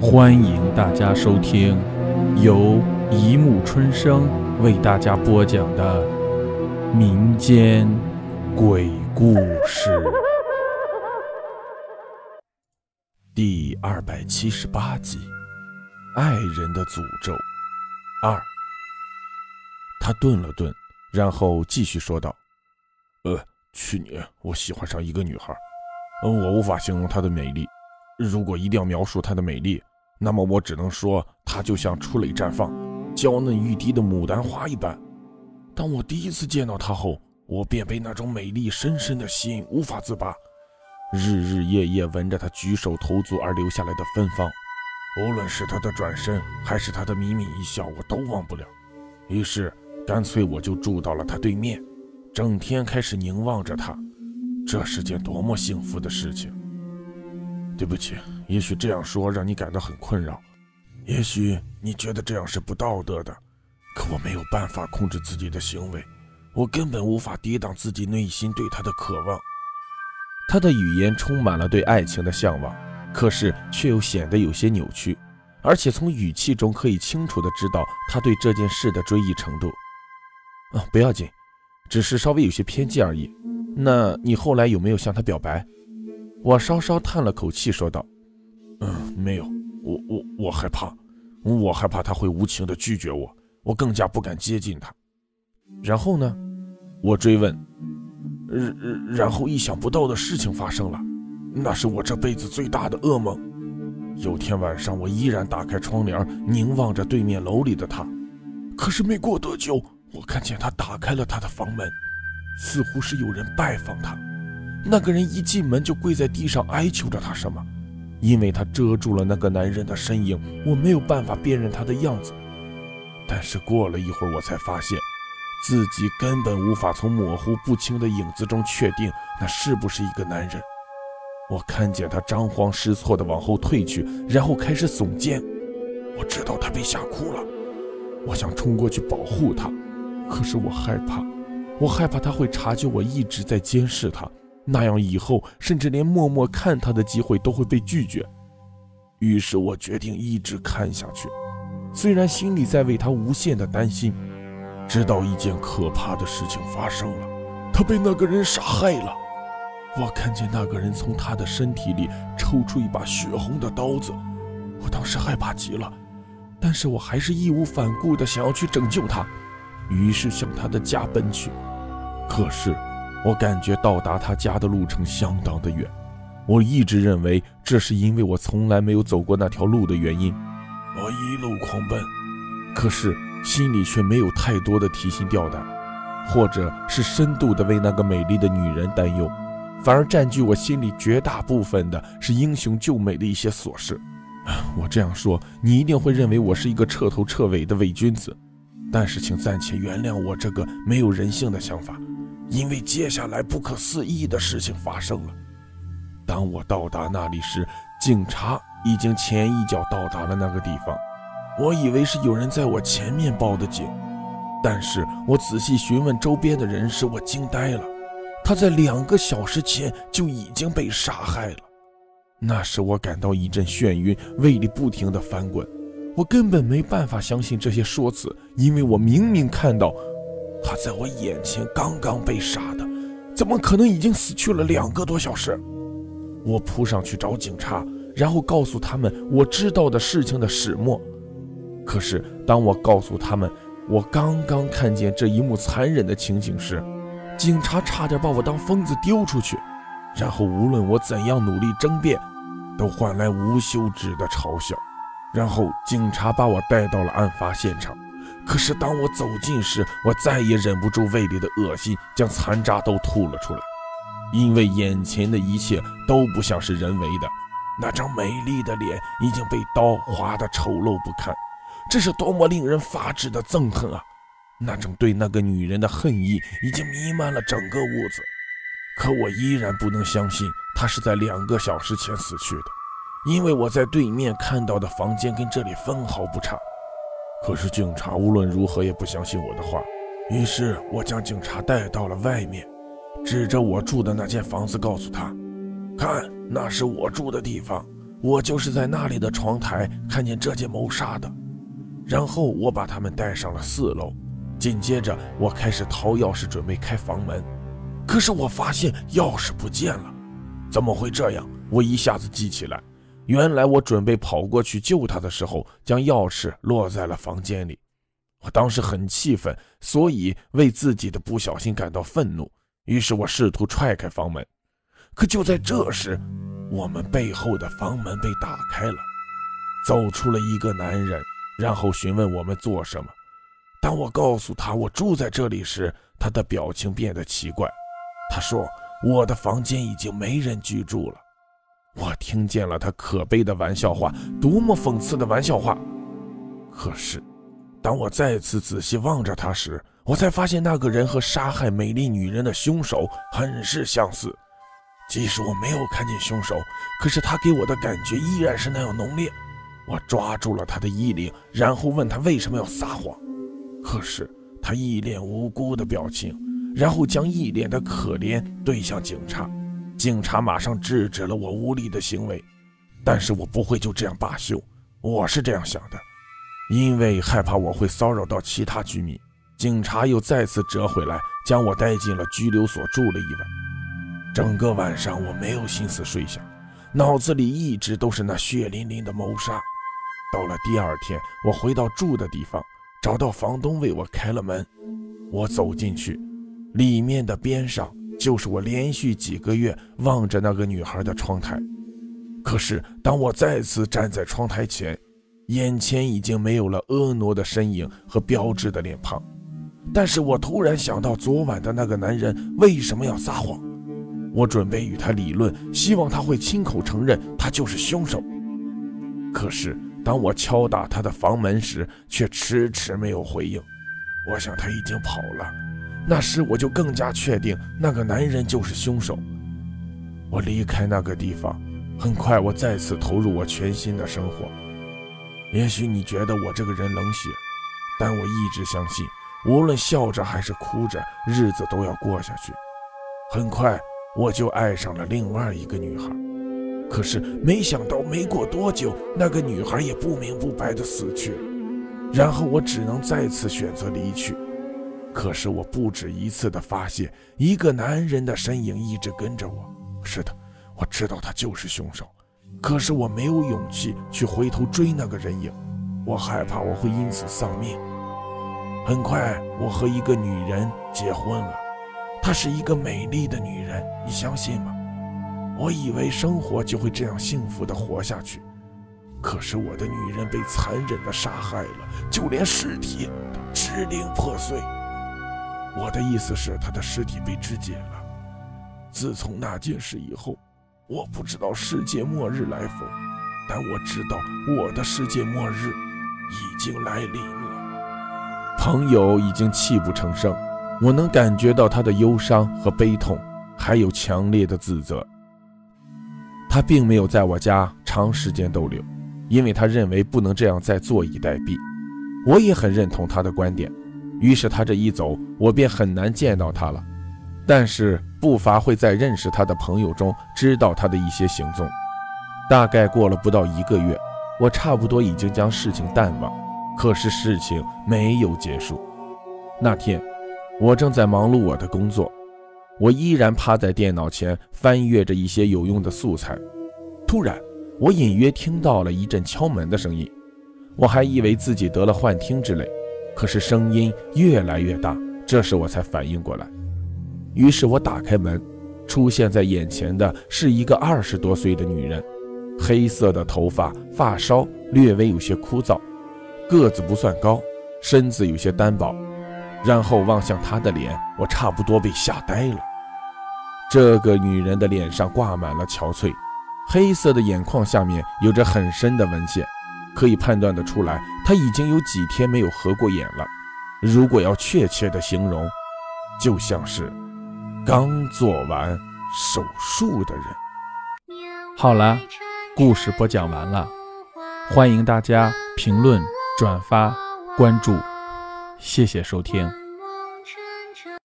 欢迎大家收听由一木春生为大家播讲的民间鬼故事第二百七十八集《爱人的诅咒二》。他顿了顿，然后继续说道：“呃，去年我喜欢上一个女孩，嗯，我无法形容她的美丽。如果一定要描述她的美丽，那么我只能说她就像初蕾绽放、娇嫩欲滴的牡丹花一般。当我第一次见到她后，我便被那种美丽深深的吸引，无法自拔。日日夜夜闻着她举手投足而留下来的芬芳，无论是她的转身，还是她的眯眯一笑，我都忘不了。于是。”干脆我就住到了他对面，整天开始凝望着他，这是件多么幸福的事情。对不起，也许这样说让你感到很困扰，也许你觉得这样是不道德的，可我没有办法控制自己的行为，我根本无法抵挡自己内心对他的渴望。他的语言充满了对爱情的向往，可是却又显得有些扭曲，而且从语气中可以清楚地知道他对这件事的追忆程度。啊，不要紧，只是稍微有些偏激而已。那你后来有没有向他表白？我稍稍叹了口气，说道：“嗯，没有。我我我害怕，我害怕他会无情的拒绝我，我更加不敢接近他。然后呢？我追问。然后意想不到的事情发生了，那是我这辈子最大的噩梦。有天晚上，我依然打开窗帘，凝望着对面楼里的他，可是没过多久。我看见他打开了他的房门，似乎是有人拜访他。那个人一进门就跪在地上哀求着他什么，因为他遮住了那个男人的身影，我没有办法辨认他的样子。但是过了一会儿，我才发现自己根本无法从模糊不清的影子中确定那是不是一个男人。我看见他张慌失措地往后退去，然后开始耸肩。我知道他被吓哭了，我想冲过去保护他。可是我害怕，我害怕他会察觉我一直在监视他，那样以后甚至连默默看他的机会都会被拒绝。于是我决定一直看下去，虽然心里在为他无限的担心。直到一件可怕的事情发生了，他被那个人杀害了。我看见那个人从他的身体里抽出一把血红的刀子，我当时害怕极了，但是我还是义无反顾地想要去拯救他。于是向他的家奔去，可是我感觉到达他家的路程相当的远。我一直认为这是因为我从来没有走过那条路的原因。我一路狂奔，可是心里却没有太多的提心吊胆，或者是深度的为那个美丽的女人担忧，反而占据我心里绝大部分的是英雄救美的一些琐事。我这样说，你一定会认为我是一个彻头彻尾的伪君子。但是，请暂且原谅我这个没有人性的想法，因为接下来不可思议的事情发生了。当我到达那里时，警察已经前一脚到达了那个地方。我以为是有人在我前面报的警，但是我仔细询问周边的人时，我惊呆了。他在两个小时前就已经被杀害了。那时我感到一阵眩晕，胃里不停地翻滚。我根本没办法相信这些说辞，因为我明明看到他在我眼前刚刚被杀的，怎么可能已经死去了两个多小时？我扑上去找警察，然后告诉他们我知道的事情的始末。可是当我告诉他们我刚刚看见这一幕残忍的情景时，警察差点把我当疯子丢出去，然后无论我怎样努力争辩，都换来无休止的嘲笑。然后警察把我带到了案发现场，可是当我走近时，我再也忍不住胃里的恶心，将残渣都吐了出来。因为眼前的一切都不像是人为的，那张美丽的脸已经被刀划得丑陋不堪，这是多么令人发指的憎恨啊！那种对那个女人的恨意已经弥漫了整个屋子，可我依然不能相信她是在两个小时前死去的。因为我在对面看到的房间跟这里分毫不差，可是警察无论如何也不相信我的话，于是我将警察带到了外面，指着我住的那间房子，告诉他：“看，那是我住的地方，我就是在那里的窗台看见这件谋杀的。然后我把他们带上了四楼，紧接着我开始掏钥匙准备开房门，可是我发现钥匙不见了，怎么会这样？我一下子记起来，原来我准备跑过去救他的时候，将钥匙落在了房间里。我当时很气愤，所以为自己的不小心感到愤怒。于是我试图踹开房门，可就在这时，我们背后的房门被打开了，走出了一个男人。然后询问我们做什么。当我告诉他我住在这里时，他的表情变得奇怪。他说：“我的房间已经没人居住了。”我听见了他可悲的玩笑话，多么讽刺的玩笑话！可是，当我再次仔细望着他时，我才发现那个人和杀害美丽女人的凶手很是相似。即使我没有看见凶手，可是他给我的感觉依然是那样浓烈。我抓住了他的衣领，然后问他为什么要撒谎。可是他一脸无辜的表情，然后将一脸的可怜对向警察。警察马上制止了我无理的行为，但是我不会就这样罢休。我是这样想的，因为害怕我会骚扰到其他居民，警察又再次折回来，将我带进了拘留所住了一晚。整个晚上我没有心思睡下，脑子里一直都是那血淋淋的谋杀。到了第二天，我回到住的地方，找到房东为我开了门。我走进去，里面的边上就是我连续几个月望着那个女孩的窗台。可是当我再次站在窗台前，眼前已经没有了婀娜的身影和标志的脸庞。但是我突然想到昨晚的那个男人为什么要撒谎？我准备与他理论，希望他会亲口承认他就是凶手。可是。当我敲打他的房门时，却迟迟没有回应。我想他已经跑了。那时我就更加确定那个男人就是凶手。我离开那个地方，很快我再次投入我全新的生活。也许你觉得我这个人冷血，但我一直相信，无论笑着还是哭着，日子都要过下去。很快我就爱上了另外一个女孩。可是没想到，没过多久，那个女孩也不明不白地死去了。然后我只能再次选择离去。可是我不止一次地发现，一个男人的身影一直跟着我。是的，我知道他就是凶手。可是我没有勇气去回头追那个人影，我害怕我会因此丧命。很快，我和一个女人结婚了。她是一个美丽的女人，你相信吗？我以为生活就会这样幸福的活下去，可是我的女人被残忍的杀害了，就连尸体都支离破碎。我的意思是，他的尸体被肢解了。自从那件事以后，我不知道世界末日来否，但我知道我的世界末日已经来临了。朋友已经泣不成声，我能感觉到他的忧伤和悲痛，还有强烈的自责。他并没有在我家长时间逗留，因为他认为不能这样再坐以待毙。我也很认同他的观点，于是他这一走，我便很难见到他了。但是不乏会在认识他的朋友中知道他的一些行踪。大概过了不到一个月，我差不多已经将事情淡忘。可是事情没有结束。那天，我正在忙碌我的工作。我依然趴在电脑前翻阅着一些有用的素材，突然，我隐约听到了一阵敲门的声音。我还以为自己得了幻听之类，可是声音越来越大，这时我才反应过来。于是我打开门，出现在眼前的是一个二十多岁的女人，黑色的头发，发梢略微有些枯燥，个子不算高，身子有些单薄。然后望向她的脸，我差不多被吓呆了。这个女人的脸上挂满了憔悴，黑色的眼眶下面有着很深的纹线，可以判断得出来，他已经有几天没有合过眼了。如果要确切的形容，就像是刚做完手术的人。好了，故事播讲完了，欢迎大家评论、转发、关注，谢谢收听。